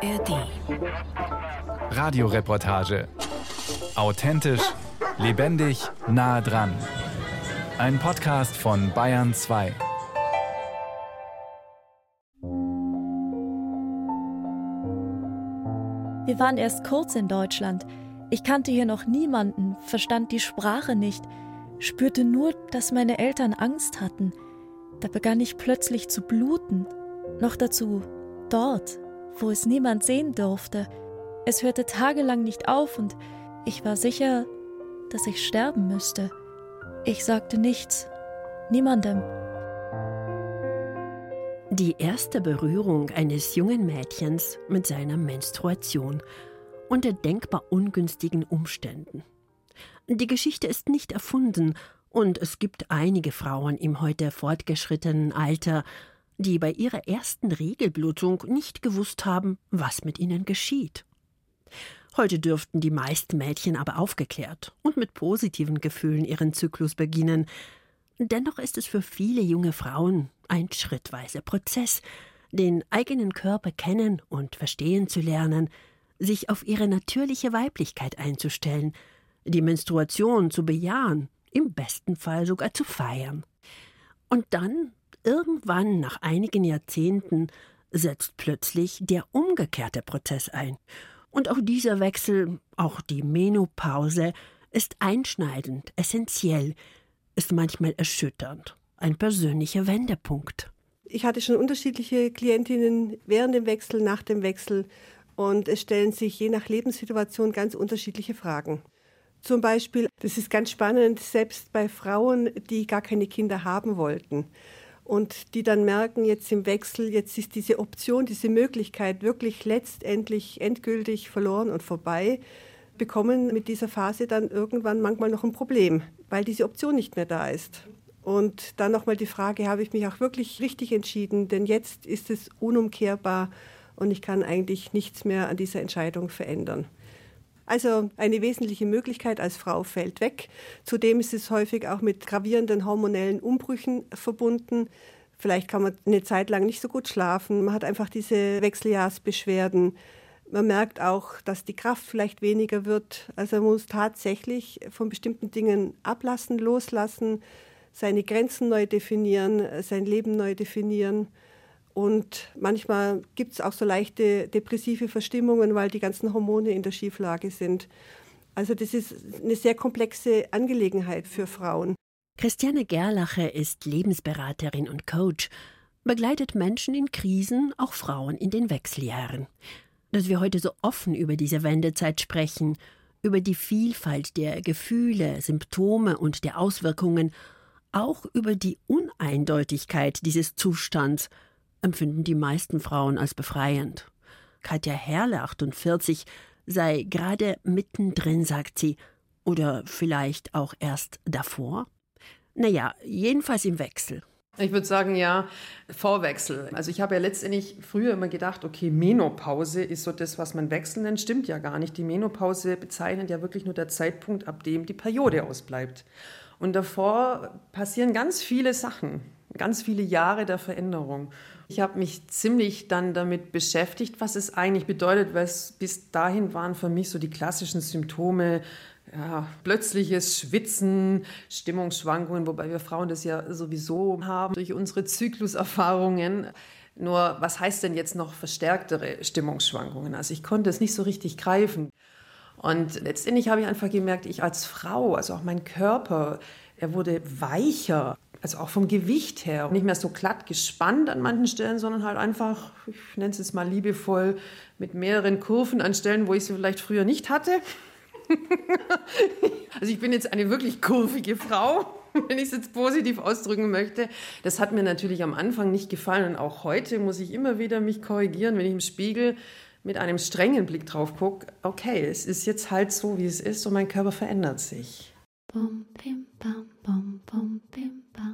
ARD. Radioreportage. Authentisch, lebendig, nah dran. Ein Podcast von Bayern 2. Wir waren erst kurz in Deutschland. Ich kannte hier noch niemanden, verstand die Sprache nicht, spürte nur, dass meine Eltern Angst hatten. Da begann ich plötzlich zu bluten. Noch dazu dort, wo es niemand sehen durfte. Es hörte tagelang nicht auf und ich war sicher, dass ich sterben müsste. Ich sagte nichts, niemandem. Die erste Berührung eines jungen Mädchens mit seiner Menstruation unter denkbar ungünstigen Umständen. Die Geschichte ist nicht erfunden, und es gibt einige Frauen im heute fortgeschrittenen Alter, die bei ihrer ersten Regelblutung nicht gewusst haben, was mit ihnen geschieht. Heute dürften die meisten Mädchen aber aufgeklärt und mit positiven Gefühlen ihren Zyklus beginnen. Dennoch ist es für viele junge Frauen ein schrittweiser Prozess, den eigenen Körper kennen und verstehen zu lernen, sich auf ihre natürliche Weiblichkeit einzustellen, die Menstruation zu bejahen, im besten Fall sogar zu feiern. Und dann Irgendwann nach einigen Jahrzehnten setzt plötzlich der umgekehrte Prozess ein. Und auch dieser Wechsel, auch die Menopause, ist einschneidend, essentiell, ist manchmal erschütternd, ein persönlicher Wendepunkt. Ich hatte schon unterschiedliche Klientinnen während dem Wechsel, nach dem Wechsel und es stellen sich je nach Lebenssituation ganz unterschiedliche Fragen. Zum Beispiel, das ist ganz spannend, selbst bei Frauen, die gar keine Kinder haben wollten und die dann merken, jetzt im Wechsel, jetzt ist diese Option, diese Möglichkeit wirklich letztendlich endgültig verloren und vorbei, bekommen mit dieser Phase dann irgendwann manchmal noch ein Problem, weil diese Option nicht mehr da ist. Und dann nochmal die Frage, habe ich mich auch wirklich richtig entschieden? Denn jetzt ist es unumkehrbar und ich kann eigentlich nichts mehr an dieser Entscheidung verändern. Also eine wesentliche Möglichkeit als Frau fällt weg. Zudem ist es häufig auch mit gravierenden hormonellen Umbrüchen verbunden. Vielleicht kann man eine Zeit lang nicht so gut schlafen. Man hat einfach diese Wechseljahrsbeschwerden. Man merkt auch, dass die Kraft vielleicht weniger wird. Also man muss tatsächlich von bestimmten Dingen ablassen, loslassen, seine Grenzen neu definieren, sein Leben neu definieren. Und manchmal gibt es auch so leichte depressive Verstimmungen, weil die ganzen Hormone in der Schieflage sind. Also das ist eine sehr komplexe Angelegenheit für Frauen. Christiane Gerlache ist Lebensberaterin und Coach, begleitet Menschen in Krisen, auch Frauen in den Wechseljahren. Dass wir heute so offen über diese Wendezeit sprechen, über die Vielfalt der Gefühle, Symptome und der Auswirkungen, auch über die Uneindeutigkeit dieses Zustands – empfinden die meisten Frauen als befreiend. Katja Herle, 48, sei gerade mittendrin, sagt sie, oder vielleicht auch erst davor? Naja, jedenfalls im Wechsel. Ich würde sagen, ja, Vorwechsel. Also ich habe ja letztendlich früher immer gedacht, okay, Menopause ist so das, was man wechseln nennt. Stimmt ja gar nicht. Die Menopause bezeichnet ja wirklich nur der Zeitpunkt, ab dem die Periode ausbleibt. Und davor passieren ganz viele Sachen, ganz viele Jahre der Veränderung. Ich habe mich ziemlich dann damit beschäftigt, was es eigentlich bedeutet, weil es bis dahin waren für mich so die klassischen Symptome, ja, plötzliches Schwitzen, Stimmungsschwankungen, wobei wir Frauen das ja sowieso haben durch unsere Zykluserfahrungen. Nur was heißt denn jetzt noch verstärktere Stimmungsschwankungen? Also ich konnte es nicht so richtig greifen. Und letztendlich habe ich einfach gemerkt, ich als Frau, also auch mein Körper, er wurde weicher also auch vom Gewicht her, nicht mehr so glatt gespannt an manchen Stellen, sondern halt einfach, ich nenne es jetzt mal liebevoll, mit mehreren Kurven an Stellen, wo ich sie vielleicht früher nicht hatte. also ich bin jetzt eine wirklich kurvige Frau, wenn ich es jetzt positiv ausdrücken möchte. Das hat mir natürlich am Anfang nicht gefallen und auch heute muss ich immer wieder mich korrigieren, wenn ich im Spiegel mit einem strengen Blick drauf gucke. Okay, es ist jetzt halt so, wie es ist und mein Körper verändert sich.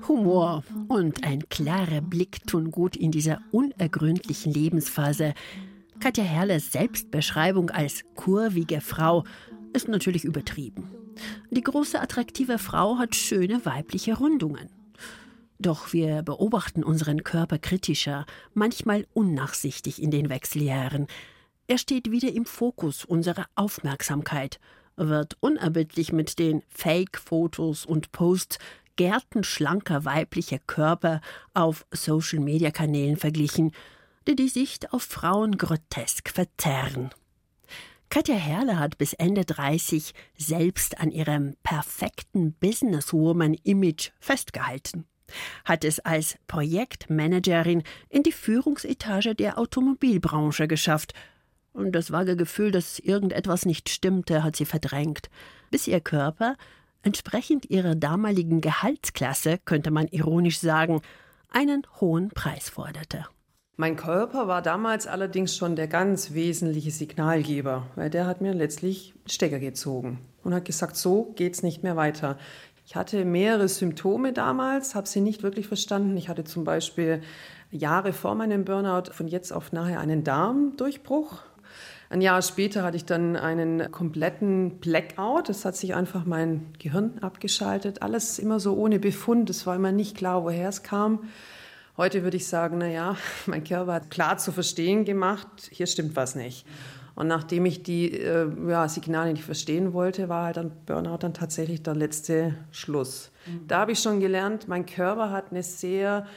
Humor und ein klarer Blick tun gut in dieser unergründlichen Lebensphase. Katja Herrles Selbstbeschreibung als kurvige Frau ist natürlich übertrieben. Die große attraktive Frau hat schöne weibliche Rundungen. Doch wir beobachten unseren Körper kritischer, manchmal unnachsichtig in den Wechseljahren. Er steht wieder im Fokus unserer Aufmerksamkeit, wird unerbittlich mit den Fake-Fotos und Posts gärtenschlanker weiblicher Körper auf Social-Media-Kanälen verglichen, die die Sicht auf Frauen grotesk verzerren. Katja Herle hat bis Ende 30 selbst an ihrem perfekten Businesswoman-Image festgehalten, hat es als Projektmanagerin in die Führungsetage der Automobilbranche geschafft. Und das vage Gefühl, dass irgendetwas nicht stimmte, hat sie verdrängt, bis ihr Körper, entsprechend ihrer damaligen Gehaltsklasse, könnte man ironisch sagen, einen hohen Preis forderte. Mein Körper war damals allerdings schon der ganz wesentliche Signalgeber, weil der hat mir letztlich Stecker gezogen und hat gesagt, so geht's nicht mehr weiter. Ich hatte mehrere Symptome damals, habe sie nicht wirklich verstanden. Ich hatte zum Beispiel Jahre vor meinem Burnout von jetzt auf nachher einen Darmdurchbruch. Ein Jahr später hatte ich dann einen kompletten Blackout. Das hat sich einfach mein Gehirn abgeschaltet. Alles immer so ohne Befund. Es war immer nicht klar, woher es kam. Heute würde ich sagen, naja, mein Körper hat klar zu verstehen gemacht, hier stimmt was nicht. Und nachdem ich die äh, ja, Signale nicht verstehen wollte, war halt dann Burnout dann tatsächlich der letzte Schluss. Mhm. Da habe ich schon gelernt, mein Körper hat eine sehr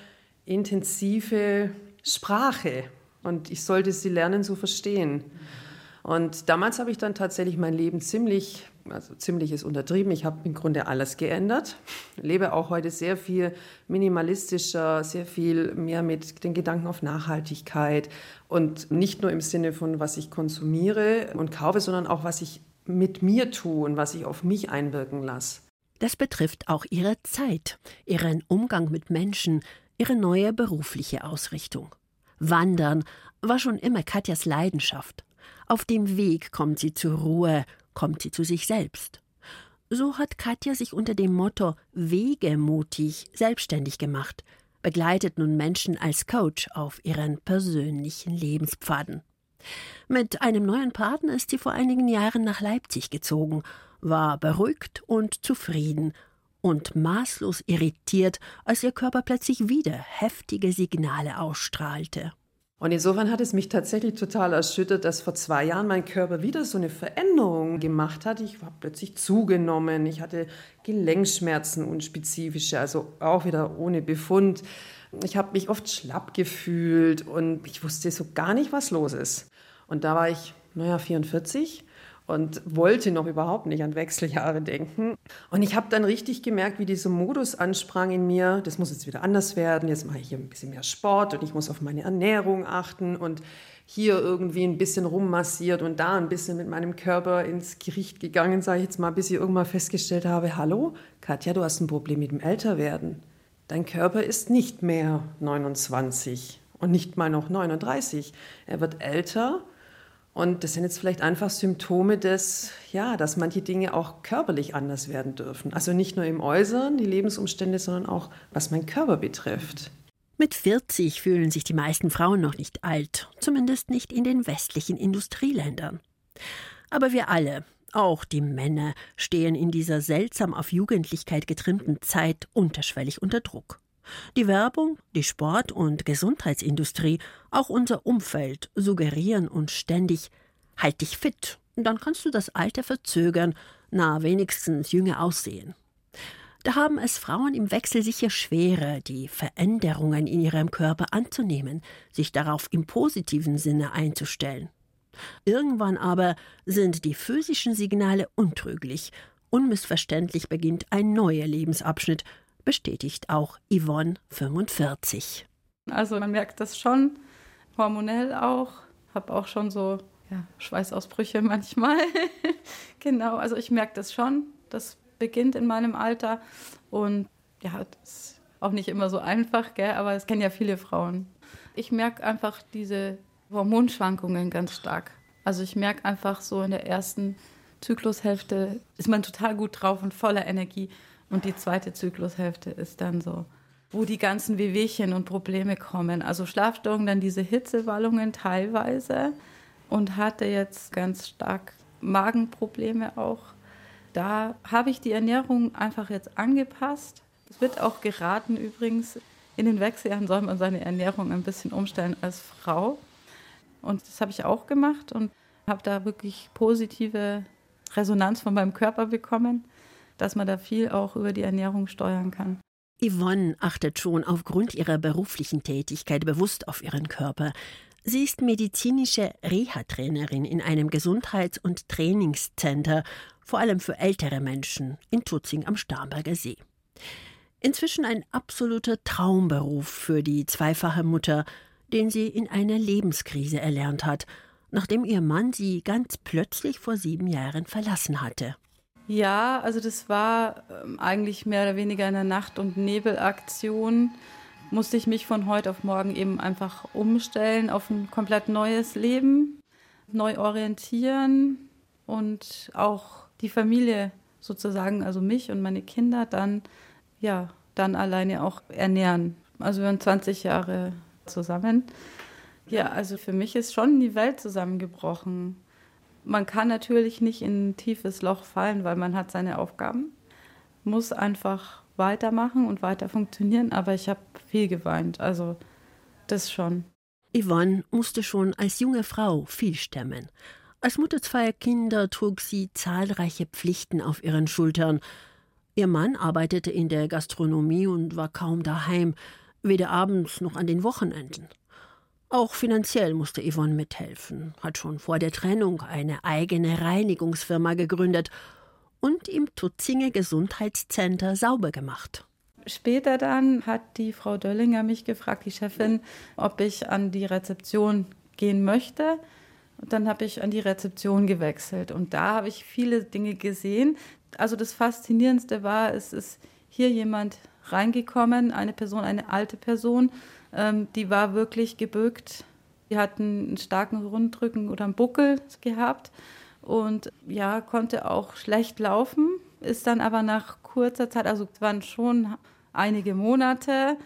intensive Sprache und ich sollte sie lernen zu verstehen. Mhm. Und damals habe ich dann tatsächlich mein Leben ziemlich, also ziemlich ist untertrieben, ich habe im Grunde alles geändert. Lebe auch heute sehr viel minimalistischer, sehr viel mehr mit den Gedanken auf Nachhaltigkeit und nicht nur im Sinne von, was ich konsumiere und kaufe, sondern auch, was ich mit mir tue und was ich auf mich einwirken lasse. Das betrifft auch ihre Zeit, ihren Umgang mit Menschen, ihre neue berufliche Ausrichtung. Wandern war schon immer Katjas Leidenschaft. Auf dem Weg kommt sie zur Ruhe, kommt sie zu sich selbst. So hat Katja sich unter dem Motto Wegemutig selbstständig gemacht, begleitet nun Menschen als Coach auf ihren persönlichen Lebenspfaden. Mit einem neuen Partner ist sie vor einigen Jahren nach Leipzig gezogen, war beruhigt und zufrieden und maßlos irritiert, als ihr Körper plötzlich wieder heftige Signale ausstrahlte. Und insofern hat es mich tatsächlich total erschüttert, dass vor zwei Jahren mein Körper wieder so eine Veränderung gemacht hat. Ich war plötzlich zugenommen, ich hatte Gelenkschmerzen unspezifische, also auch wieder ohne Befund. Ich habe mich oft schlapp gefühlt und ich wusste so gar nicht, was los ist. Und da war ich, naja, 44 und wollte noch überhaupt nicht an Wechseljahre denken. Und ich habe dann richtig gemerkt, wie dieser Modus ansprang in mir, das muss jetzt wieder anders werden, jetzt mache ich hier ein bisschen mehr Sport und ich muss auf meine Ernährung achten und hier irgendwie ein bisschen rummassiert und da ein bisschen mit meinem Körper ins Gericht gegangen, sage ich jetzt mal, bis ich irgendwann festgestellt habe, hallo, Katja, du hast ein Problem mit dem Älterwerden. Dein Körper ist nicht mehr 29 und nicht mal noch 39. Er wird älter und das sind jetzt vielleicht einfach Symptome des, ja, dass manche Dinge auch körperlich anders werden dürfen. Also nicht nur im Äußeren, die Lebensumstände, sondern auch was mein Körper betrifft. Mit 40 fühlen sich die meisten Frauen noch nicht alt, zumindest nicht in den westlichen Industrieländern. Aber wir alle, auch die Männer, stehen in dieser seltsam auf Jugendlichkeit getrimmten Zeit unterschwellig unter Druck. Die Werbung, die Sport- und Gesundheitsindustrie, auch unser Umfeld suggerieren uns ständig, halt dich fit, dann kannst du das Alter verzögern, na wenigstens jünger aussehen. Da haben es Frauen im Wechsel sicher schwerer, die Veränderungen in ihrem Körper anzunehmen, sich darauf im positiven Sinne einzustellen. Irgendwann aber sind die physischen Signale untrüglich. Unmissverständlich beginnt ein neuer Lebensabschnitt, bestätigt auch Yvonne 45. Also man merkt das schon, hormonell auch. Habe auch schon so ja, Schweißausbrüche manchmal. genau, also ich merke das schon. Das beginnt in meinem Alter. Und ja, das ist auch nicht immer so einfach, gell? aber es kennen ja viele Frauen. Ich merke einfach diese Hormonschwankungen ganz stark. Also ich merke einfach so in der ersten Zyklushälfte ist man total gut drauf und voller Energie. Und die zweite Zyklushälfte ist dann so, wo die ganzen Wehwehchen und Probleme kommen. Also Schlafstörungen, dann diese Hitzewallungen teilweise und hatte jetzt ganz stark Magenprobleme auch. Da habe ich die Ernährung einfach jetzt angepasst. Es wird auch geraten übrigens, in den Wechseljahren soll man seine Ernährung ein bisschen umstellen als Frau. Und das habe ich auch gemacht und habe da wirklich positive Resonanz von meinem Körper bekommen, dass man da viel auch über die Ernährung steuern kann. Yvonne achtet schon aufgrund ihrer beruflichen Tätigkeit bewusst auf ihren Körper. Sie ist medizinische Reha-Trainerin in einem Gesundheits- und Trainingscenter, vor allem für ältere Menschen in Tutzing am Starnberger See. Inzwischen ein absoluter Traumberuf für die zweifache Mutter, den sie in einer Lebenskrise erlernt hat, nachdem ihr Mann sie ganz plötzlich vor sieben Jahren verlassen hatte. Ja, also das war ähm, eigentlich mehr oder weniger eine Nacht- und Nebelaktion musste ich mich von heute auf morgen eben einfach umstellen auf ein komplett neues Leben, neu orientieren und auch die Familie sozusagen, also mich und meine Kinder dann, ja, dann alleine auch ernähren. Also wir waren 20 Jahre zusammen. Ja, also für mich ist schon die Welt zusammengebrochen. Man kann natürlich nicht in ein tiefes Loch fallen, weil man hat seine Aufgaben, muss einfach weitermachen und weiter funktionieren, aber ich habe viel geweint, also das schon. Yvonne musste schon als junge Frau viel stemmen. Als Mutter zweier Kinder trug sie zahlreiche Pflichten auf ihren Schultern. Ihr Mann arbeitete in der Gastronomie und war kaum daheim, weder abends noch an den Wochenenden. Auch finanziell musste Yvonne mithelfen, hat schon vor der Trennung eine eigene Reinigungsfirma gegründet und im Tutzinger Gesundheitscenter sauber gemacht. Später dann hat die Frau Döllinger mich gefragt, die Chefin, ob ich an die Rezeption gehen möchte. Und dann habe ich an die Rezeption gewechselt und da habe ich viele Dinge gesehen. Also das Faszinierendste war, es ist hier jemand reingekommen, eine Person, eine alte Person, ähm, die war wirklich gebückt. Die hat einen starken Rundrücken oder einen Buckel gehabt und ja, konnte auch schlecht laufen, ist dann aber nach kurzer Zeit, also es waren schon einige Monate,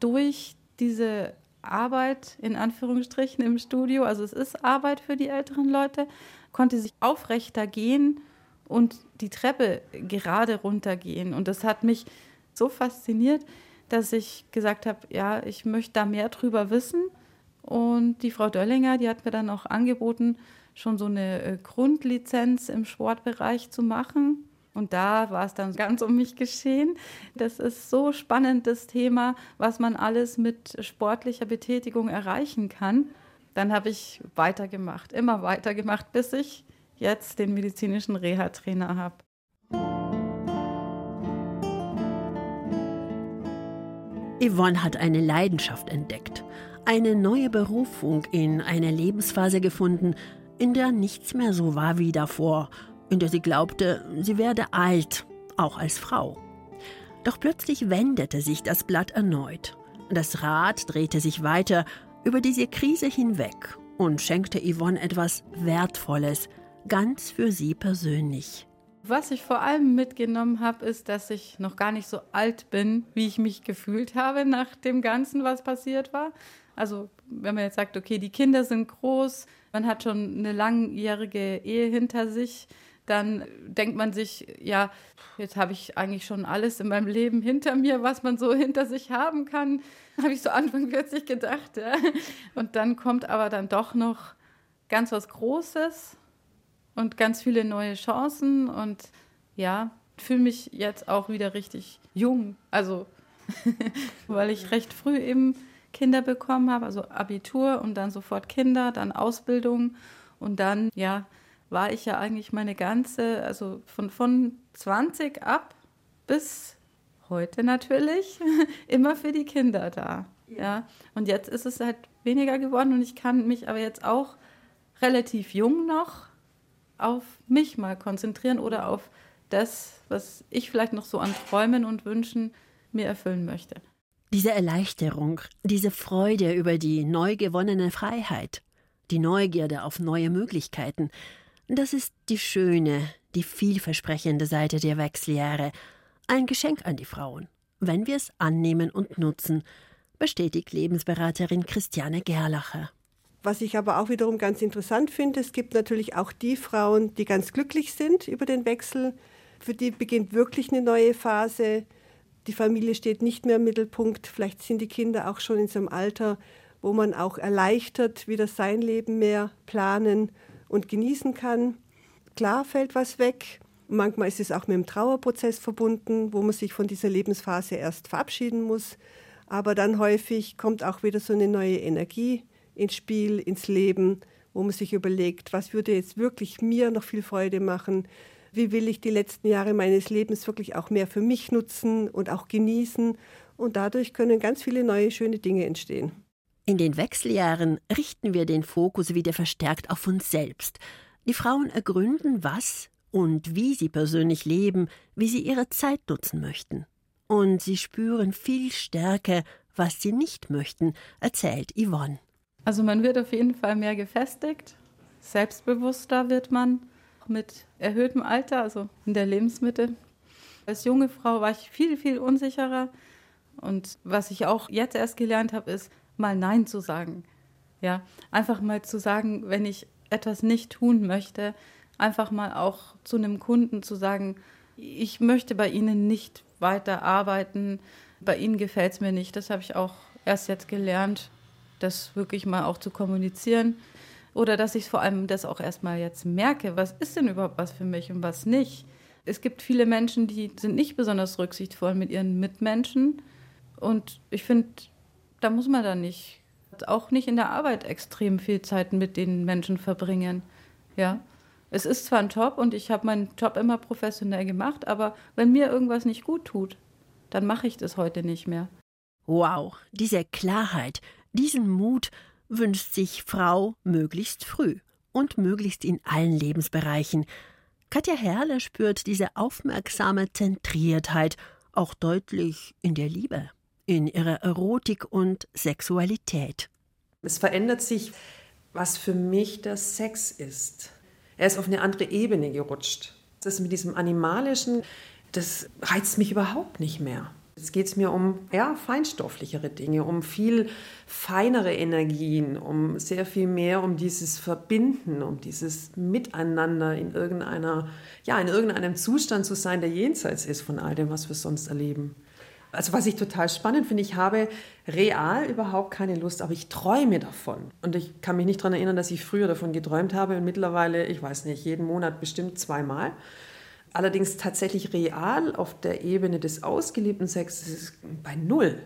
durch diese Arbeit in Anführungsstrichen im Studio, also es ist Arbeit für die älteren Leute, konnte sich aufrechter gehen und die Treppe gerade runtergehen. Und das hat mich so fasziniert, dass ich gesagt habe, ja, ich möchte da mehr drüber wissen. Und die Frau Döllinger, die hat mir dann auch angeboten, schon so eine äh, Grundlizenz im Sportbereich zu machen. Und da war es dann ganz um mich geschehen. Das ist so spannend, das Thema, was man alles mit sportlicher Betätigung erreichen kann. Dann habe ich weitergemacht, immer weitergemacht, bis ich jetzt den medizinischen Reha-Trainer habe. Yvonne hat eine Leidenschaft entdeckt, eine neue Berufung in einer Lebensphase gefunden, in der nichts mehr so war wie davor, in der sie glaubte, sie werde alt, auch als Frau. Doch plötzlich wendete sich das Blatt erneut. Das Rad drehte sich weiter über diese Krise hinweg und schenkte Yvonne etwas Wertvolles, ganz für sie persönlich. Was ich vor allem mitgenommen habe, ist, dass ich noch gar nicht so alt bin, wie ich mich gefühlt habe nach dem Ganzen, was passiert war. Also wenn man jetzt sagt, okay, die Kinder sind groß, man hat schon eine langjährige Ehe hinter sich, dann denkt man sich, ja, jetzt habe ich eigentlich schon alles in meinem Leben hinter mir, was man so hinter sich haben kann, habe ich so Anfang 40 gedacht. Ja. Und dann kommt aber dann doch noch ganz was Großes und ganz viele neue Chancen und ja, fühle mich jetzt auch wieder richtig jung. Also, weil ich recht früh eben Kinder bekommen habe, also Abitur und dann sofort Kinder, dann Ausbildung und dann, ja, war ich ja eigentlich meine ganze, also von, von 20 ab bis heute natürlich, immer für die Kinder da. Ja. Und jetzt ist es halt weniger geworden und ich kann mich aber jetzt auch relativ jung noch auf mich mal konzentrieren oder auf das, was ich vielleicht noch so an Träumen und Wünschen mir erfüllen möchte. Diese Erleichterung, diese Freude über die neu gewonnene Freiheit, die Neugierde auf neue Möglichkeiten, das ist die schöne, die vielversprechende Seite der Wechseljahre, ein Geschenk an die Frauen, wenn wir es annehmen und nutzen, bestätigt Lebensberaterin Christiane Gerlacher. Was ich aber auch wiederum ganz interessant finde, es gibt natürlich auch die Frauen, die ganz glücklich sind über den Wechsel. Für die beginnt wirklich eine neue Phase die Familie steht nicht mehr im Mittelpunkt. Vielleicht sind die Kinder auch schon in so einem Alter, wo man auch erleichtert wieder sein Leben mehr planen und genießen kann. Klar fällt was weg. Manchmal ist es auch mit dem Trauerprozess verbunden, wo man sich von dieser Lebensphase erst verabschieden muss. Aber dann häufig kommt auch wieder so eine neue Energie ins Spiel, ins Leben, wo man sich überlegt, was würde jetzt wirklich mir noch viel Freude machen? Wie will ich die letzten Jahre meines Lebens wirklich auch mehr für mich nutzen und auch genießen? Und dadurch können ganz viele neue schöne Dinge entstehen. In den Wechseljahren richten wir den Fokus wieder verstärkt auf uns selbst. Die Frauen ergründen, was und wie sie persönlich leben, wie sie ihre Zeit nutzen möchten. Und sie spüren viel stärker, was sie nicht möchten, erzählt Yvonne. Also man wird auf jeden Fall mehr gefestigt, selbstbewusster wird man mit erhöhtem Alter, also in der Lebensmitte. Als junge Frau war ich viel, viel unsicherer. Und was ich auch jetzt erst gelernt habe, ist, mal Nein zu sagen. Ja, einfach mal zu sagen, wenn ich etwas nicht tun möchte, einfach mal auch zu einem Kunden zu sagen, ich möchte bei Ihnen nicht weiter arbeiten, bei Ihnen gefällt es mir nicht. Das habe ich auch erst jetzt gelernt, das wirklich mal auch zu kommunizieren. Oder dass ich vor allem das auch erstmal jetzt merke, was ist denn überhaupt was für mich und was nicht. Es gibt viele Menschen, die sind nicht besonders rücksichtsvoll mit ihren Mitmenschen. Und ich finde, da muss man dann nicht, auch nicht in der Arbeit extrem viel Zeit mit den Menschen verbringen. Ja. Es ist zwar ein Job und ich habe meinen Job immer professionell gemacht, aber wenn mir irgendwas nicht gut tut, dann mache ich das heute nicht mehr. Wow, diese Klarheit, diesen Mut wünscht sich Frau möglichst früh und möglichst in allen Lebensbereichen. Katja Herrle spürt diese aufmerksame Zentriertheit auch deutlich in der Liebe, in ihrer Erotik und Sexualität. Es verändert sich, was für mich der Sex ist. Er ist auf eine andere Ebene gerutscht. Das mit diesem Animalischen, das reizt mich überhaupt nicht mehr. Jetzt geht es mir um ja, feinstofflichere Dinge, um viel feinere Energien, um sehr viel mehr um dieses Verbinden, um dieses Miteinander in irgendeiner, ja, in irgendeinem Zustand zu sein, der jenseits ist von all dem, was wir sonst erleben. Also was ich total spannend finde, ich habe real überhaupt keine Lust, aber ich träume davon. Und ich kann mich nicht daran erinnern, dass ich früher davon geträumt habe und mittlerweile, ich weiß nicht, jeden Monat bestimmt zweimal. Allerdings tatsächlich real auf der Ebene des ausgeliebten Sexes bei null.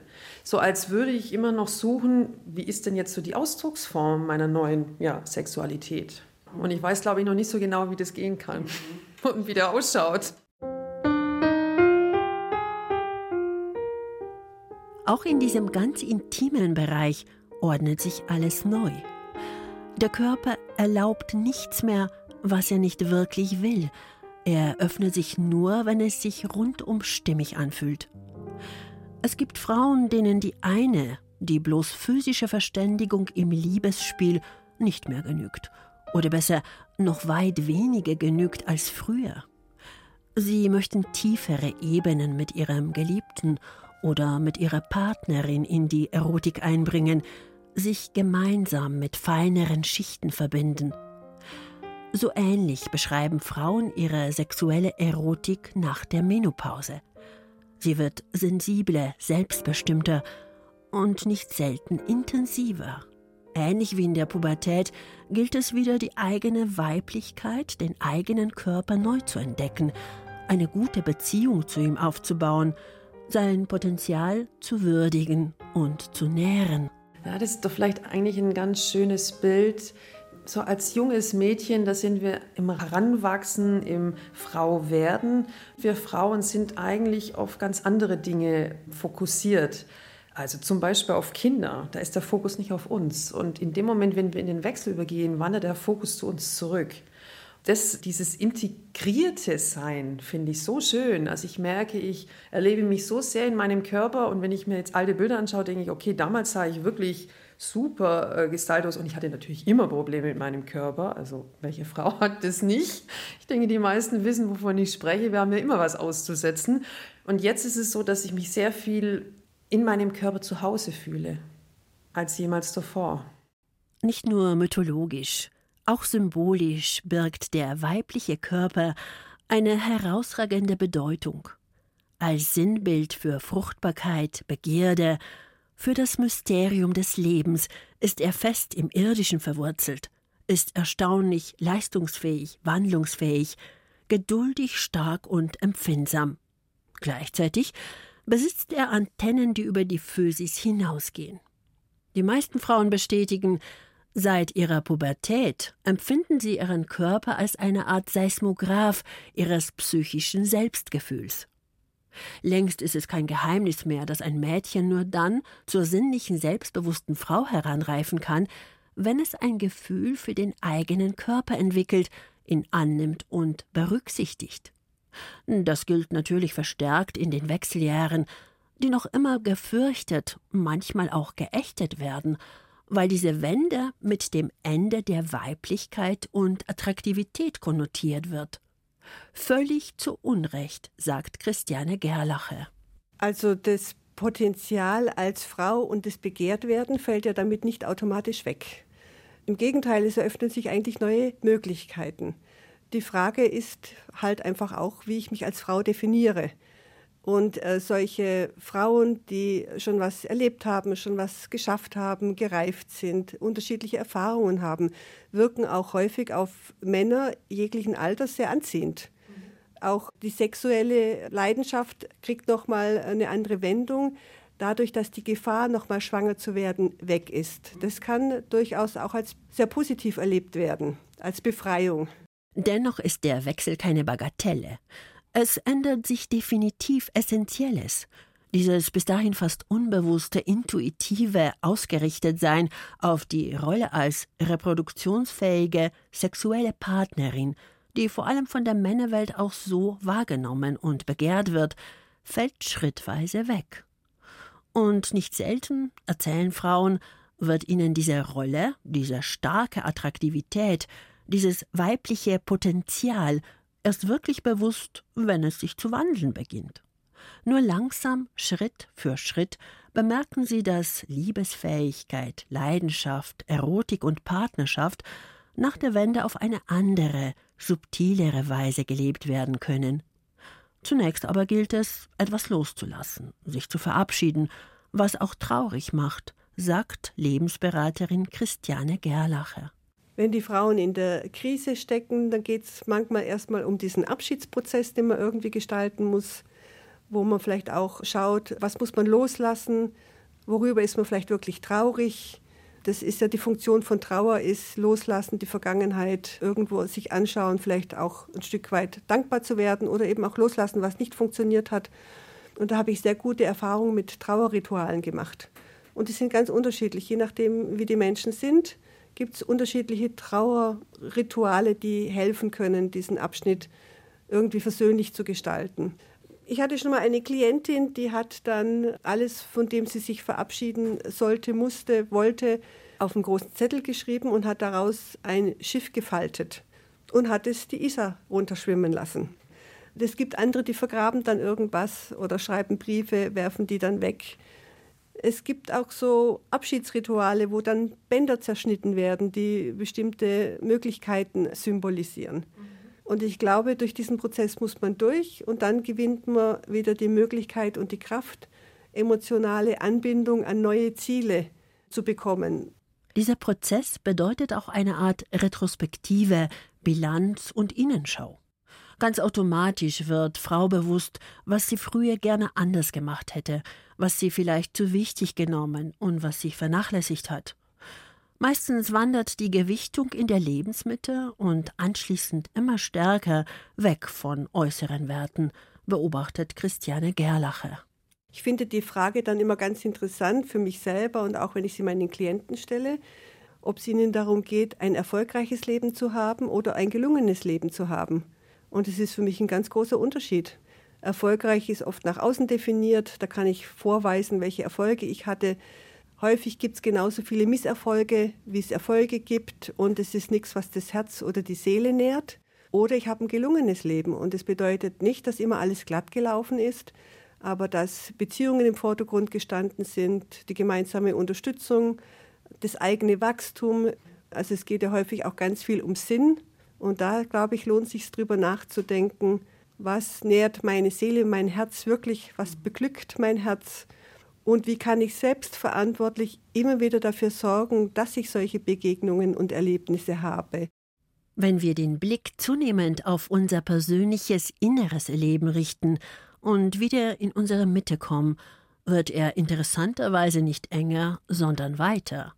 So als würde ich immer noch suchen, wie ist denn jetzt so die Ausdrucksform meiner neuen ja, Sexualität. Und ich weiß, glaube ich, noch nicht so genau, wie das gehen kann und wie der ausschaut. Auch in diesem ganz intimen Bereich ordnet sich alles neu. Der Körper erlaubt nichts mehr, was er nicht wirklich will. Er öffnet sich nur, wenn es sich rundum stimmig anfühlt. Es gibt Frauen, denen die eine, die bloß physische Verständigung im Liebesspiel nicht mehr genügt. Oder besser, noch weit weniger genügt als früher. Sie möchten tiefere Ebenen mit ihrem Geliebten oder mit ihrer Partnerin in die Erotik einbringen, sich gemeinsam mit feineren Schichten verbinden. So ähnlich beschreiben Frauen ihre sexuelle Erotik nach der Menopause. Sie wird sensibler, selbstbestimmter und nicht selten intensiver. Ähnlich wie in der Pubertät gilt es wieder, die eigene Weiblichkeit, den eigenen Körper neu zu entdecken, eine gute Beziehung zu ihm aufzubauen – sein Potenzial zu würdigen und zu nähren. Ja, das ist doch vielleicht eigentlich ein ganz schönes Bild. So als junges Mädchen, da sind wir im Heranwachsen, im Frauwerden. Wir Frauen sind eigentlich auf ganz andere Dinge fokussiert. Also zum Beispiel auf Kinder, da ist der Fokus nicht auf uns. Und in dem Moment, wenn wir in den Wechsel übergehen, wandert der Fokus zu uns zurück das, dieses integrierte Sein finde ich so schön. Also ich merke, ich erlebe mich so sehr in meinem Körper und wenn ich mir jetzt alte Bilder anschaue, denke ich, okay, damals sah ich wirklich super äh, gestylt aus und ich hatte natürlich immer Probleme mit meinem Körper. Also welche Frau hat das nicht? Ich denke, die meisten wissen, wovon ich spreche. Wir haben ja immer was auszusetzen. Und jetzt ist es so, dass ich mich sehr viel in meinem Körper zu Hause fühle als jemals davor. Nicht nur mythologisch, auch symbolisch birgt der weibliche Körper eine herausragende Bedeutung. Als Sinnbild für Fruchtbarkeit, Begierde, Für das Mysterium des Lebens ist er fest im Irdischen verwurzelt, ist erstaunlich leistungsfähig, wandlungsfähig, geduldig, stark und empfindsam. Gleichzeitig besitzt er Antennen, die über die Physis hinausgehen. Die meisten Frauen bestätigen, seit ihrer Pubertät empfinden sie ihren Körper als eine Art Seismograph ihres psychischen Selbstgefühls. Längst ist es kein Geheimnis mehr, dass ein Mädchen nur dann zur sinnlichen, selbstbewussten Frau heranreifen kann, wenn es ein Gefühl für den eigenen Körper entwickelt, ihn annimmt und berücksichtigt. Das gilt natürlich verstärkt in den Wechseljahren, die noch immer gefürchtet, manchmal auch geächtet werden, weil diese Wende mit dem Ende der Weiblichkeit und Attraktivität konnotiert wird. Völlig zu Unrecht, sagt Christiane Gerlache. Also das Potenzial als Frau und das Begehrtwerden fällt ja damit nicht automatisch weg. Im Gegenteil, es eröffnen sich eigentlich neue Möglichkeiten. Die Frage ist halt einfach auch, wie ich mich als Frau definiere. Und äh, solche Frauen, die schon was erlebt haben, schon was geschafft haben, gereift sind, unterschiedliche Erfahrungen haben, wirken auch häufig auf Männer jeglichen Alters sehr anziehend. Auch die sexuelle Leidenschaft kriegt nochmal eine andere Wendung, dadurch, dass die Gefahr, nochmal schwanger zu werden, weg ist. Das kann durchaus auch als sehr positiv erlebt werden, als Befreiung. Dennoch ist der Wechsel keine Bagatelle. Es ändert sich definitiv Essentielles. Dieses bis dahin fast unbewusste, intuitive Ausgerichtetsein auf die Rolle als reproduktionsfähige sexuelle Partnerin, die vor allem von der Männerwelt auch so wahrgenommen und begehrt wird, fällt schrittweise weg. Und nicht selten, erzählen Frauen, wird ihnen diese Rolle, diese starke Attraktivität, dieses weibliche Potenzial erst wirklich bewusst, wenn es sich zu wandeln beginnt. Nur langsam, Schritt für Schritt, bemerken sie, dass Liebesfähigkeit, Leidenschaft, Erotik und Partnerschaft nach der Wende auf eine andere, subtilere Weise gelebt werden können. Zunächst aber gilt es, etwas loszulassen, sich zu verabschieden, was auch traurig macht, sagt Lebensberaterin Christiane Gerlacher. Wenn die Frauen in der Krise stecken, dann geht es manchmal erstmal um diesen Abschiedsprozess, den man irgendwie gestalten muss, wo man vielleicht auch schaut, was muss man loslassen, worüber ist man vielleicht wirklich traurig. Das ist ja die Funktion von Trauer, ist loslassen, die Vergangenheit irgendwo sich anschauen, vielleicht auch ein Stück weit dankbar zu werden oder eben auch loslassen, was nicht funktioniert hat. Und da habe ich sehr gute Erfahrungen mit Trauerritualen gemacht. Und die sind ganz unterschiedlich, je nachdem, wie die Menschen sind gibt es unterschiedliche Trauerrituale, die helfen können, diesen Abschnitt irgendwie versöhnlich zu gestalten. Ich hatte schon mal eine Klientin, die hat dann alles, von dem sie sich verabschieden sollte, musste, wollte, auf einen großen Zettel geschrieben und hat daraus ein Schiff gefaltet und hat es die Isar runterschwimmen lassen. Es gibt andere, die vergraben dann irgendwas oder schreiben Briefe, werfen die dann weg. Es gibt auch so Abschiedsrituale, wo dann Bänder zerschnitten werden, die bestimmte Möglichkeiten symbolisieren. Mhm. Und ich glaube, durch diesen Prozess muss man durch und dann gewinnt man wieder die Möglichkeit und die Kraft, emotionale Anbindung an neue Ziele zu bekommen. Dieser Prozess bedeutet auch eine Art Retrospektive, Bilanz und Innenschau. Ganz automatisch wird Frau bewusst, was sie früher gerne anders gemacht hätte, was sie vielleicht zu wichtig genommen und was sie vernachlässigt hat. Meistens wandert die Gewichtung in der Lebensmitte und anschließend immer stärker weg von äußeren Werten, beobachtet Christiane Gerlache. Ich finde die Frage dann immer ganz interessant für mich selber und auch wenn ich sie meinen Klienten stelle, ob es ihnen darum geht, ein erfolgreiches Leben zu haben oder ein gelungenes Leben zu haben. Und es ist für mich ein ganz großer Unterschied. Erfolgreich ist oft nach außen definiert. Da kann ich vorweisen, welche Erfolge ich hatte. Häufig gibt es genauso viele Misserfolge, wie es Erfolge gibt. Und es ist nichts, was das Herz oder die Seele nährt. Oder ich habe ein gelungenes Leben. Und es bedeutet nicht, dass immer alles glatt gelaufen ist, aber dass Beziehungen im Vordergrund gestanden sind, die gemeinsame Unterstützung, das eigene Wachstum. Also es geht ja häufig auch ganz viel um Sinn. Und da, glaube ich, lohnt es sich darüber nachzudenken, was nährt meine Seele, mein Herz wirklich, was beglückt mein Herz Und wie kann ich selbstverantwortlich immer wieder dafür sorgen, dass ich solche Begegnungen und Erlebnisse habe? Wenn wir den Blick zunehmend auf unser persönliches inneres Erleben richten und wieder in unsere Mitte kommen, wird er interessanterweise nicht enger, sondern weiter.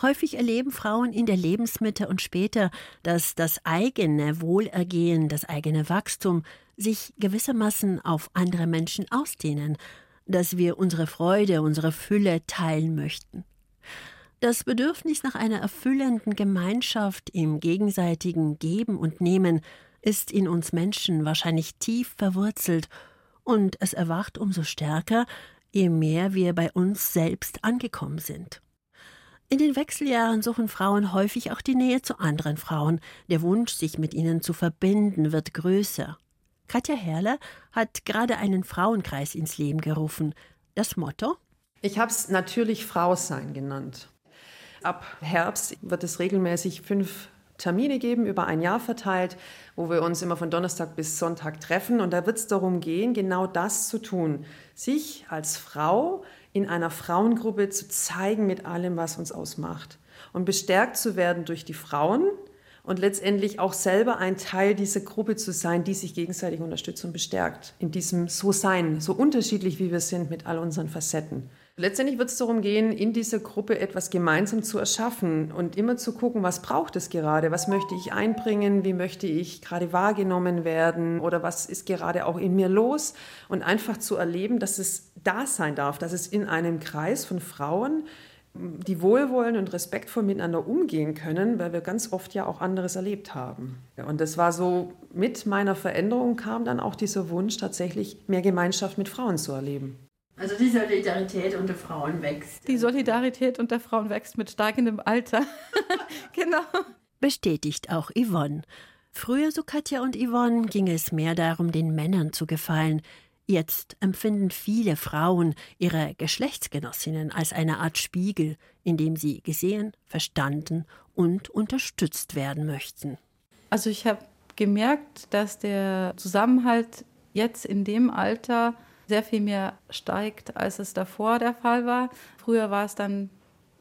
Häufig erleben Frauen in der Lebensmitte und später, dass das eigene Wohlergehen, das eigene Wachstum sich gewissermaßen auf andere Menschen ausdehnen, dass wir unsere Freude, unsere Fülle teilen möchten. Das Bedürfnis nach einer erfüllenden Gemeinschaft im gegenseitigen Geben und Nehmen ist in uns Menschen wahrscheinlich tief verwurzelt, und es erwacht umso stärker, je mehr wir bei uns selbst angekommen sind. In den Wechseljahren suchen Frauen häufig auch die Nähe zu anderen Frauen. Der Wunsch, sich mit ihnen zu verbinden, wird größer. Katja Herrle hat gerade einen Frauenkreis ins Leben gerufen. Das Motto? Ich habe es natürlich Frau sein genannt. Ab Herbst wird es regelmäßig fünf Termine geben, über ein Jahr verteilt, wo wir uns immer von Donnerstag bis Sonntag treffen. Und da wird es darum gehen, genau das zu tun. Sich als Frau in einer Frauengruppe zu zeigen mit allem, was uns ausmacht. Und bestärkt zu werden durch die Frauen und letztendlich auch selber ein Teil dieser Gruppe zu sein, die sich gegenseitig unterstützt und bestärkt. In diesem So-Sein, so unterschiedlich wie wir sind mit all unseren Facetten. Letztendlich wird es darum gehen, in dieser Gruppe etwas gemeinsam zu erschaffen und immer zu gucken, was braucht es gerade, was möchte ich einbringen, wie möchte ich gerade wahrgenommen werden oder was ist gerade auch in mir los und einfach zu erleben, dass es da sein darf, dass es in einem Kreis von Frauen, die wohlwollend und respektvoll miteinander umgehen können, weil wir ganz oft ja auch anderes erlebt haben. Und das war so, mit meiner Veränderung kam dann auch dieser Wunsch, tatsächlich mehr Gemeinschaft mit Frauen zu erleben. Also die Solidarität unter Frauen wächst. Die Solidarität unter Frauen wächst mit steigendem Alter. genau. Bestätigt auch Yvonne. Früher, so Katja und Yvonne, ging es mehr darum, den Männern zu gefallen. Jetzt empfinden viele Frauen ihre Geschlechtsgenossinnen als eine Art Spiegel, in dem sie gesehen, verstanden und unterstützt werden möchten. Also ich habe gemerkt, dass der Zusammenhalt jetzt in dem Alter sehr viel mehr steigt, als es davor der Fall war. Früher war es dann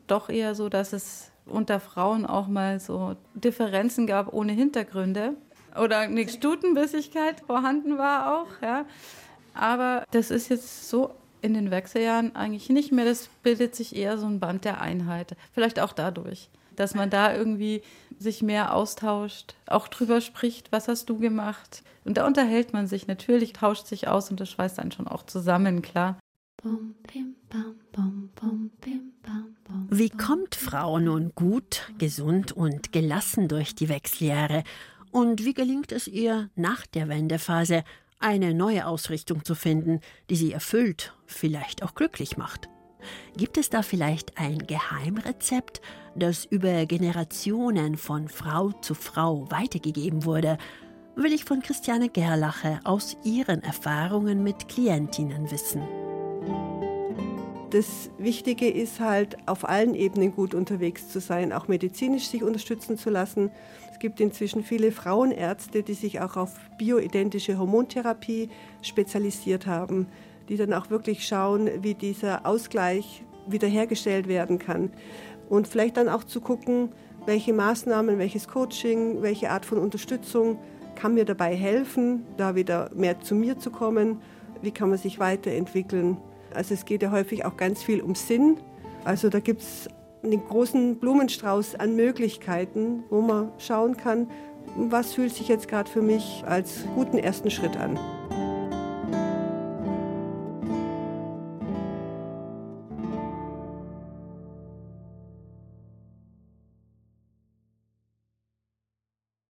doch eher so, dass es unter Frauen auch mal so Differenzen gab ohne Hintergründe oder eine Stutenbissigkeit vorhanden war auch, ja. Aber das ist jetzt so in den Wechseljahren eigentlich nicht mehr. Das bildet sich eher so ein Band der Einheit. Vielleicht auch dadurch, dass man da irgendwie sich mehr austauscht, auch drüber spricht, was hast du gemacht, und da unterhält man sich natürlich, tauscht sich aus und das schweißt dann schon auch zusammen, klar. Wie kommt Frau nun gut, gesund und gelassen durch die Wechseljahre? Und wie gelingt es ihr nach der Wendephase, eine neue Ausrichtung zu finden, die sie erfüllt, vielleicht auch glücklich macht? Gibt es da vielleicht ein Geheimrezept, das über Generationen von Frau zu Frau weitergegeben wurde, will ich von Christiane Gerlache aus ihren Erfahrungen mit Klientinnen wissen. Das Wichtige ist halt, auf allen Ebenen gut unterwegs zu sein, auch medizinisch sich unterstützen zu lassen. Es gibt inzwischen viele Frauenärzte, die sich auch auf bioidentische Hormontherapie spezialisiert haben, die dann auch wirklich schauen, wie dieser Ausgleich wiederhergestellt werden kann. Und vielleicht dann auch zu gucken, welche Maßnahmen, welches Coaching, welche Art von Unterstützung kann mir dabei helfen, da wieder mehr zu mir zu kommen? Wie kann man sich weiterentwickeln? Also es geht ja häufig auch ganz viel um Sinn. Also da gibt es einen großen Blumenstrauß an Möglichkeiten, wo man schauen kann, was fühlt sich jetzt gerade für mich als guten ersten Schritt an.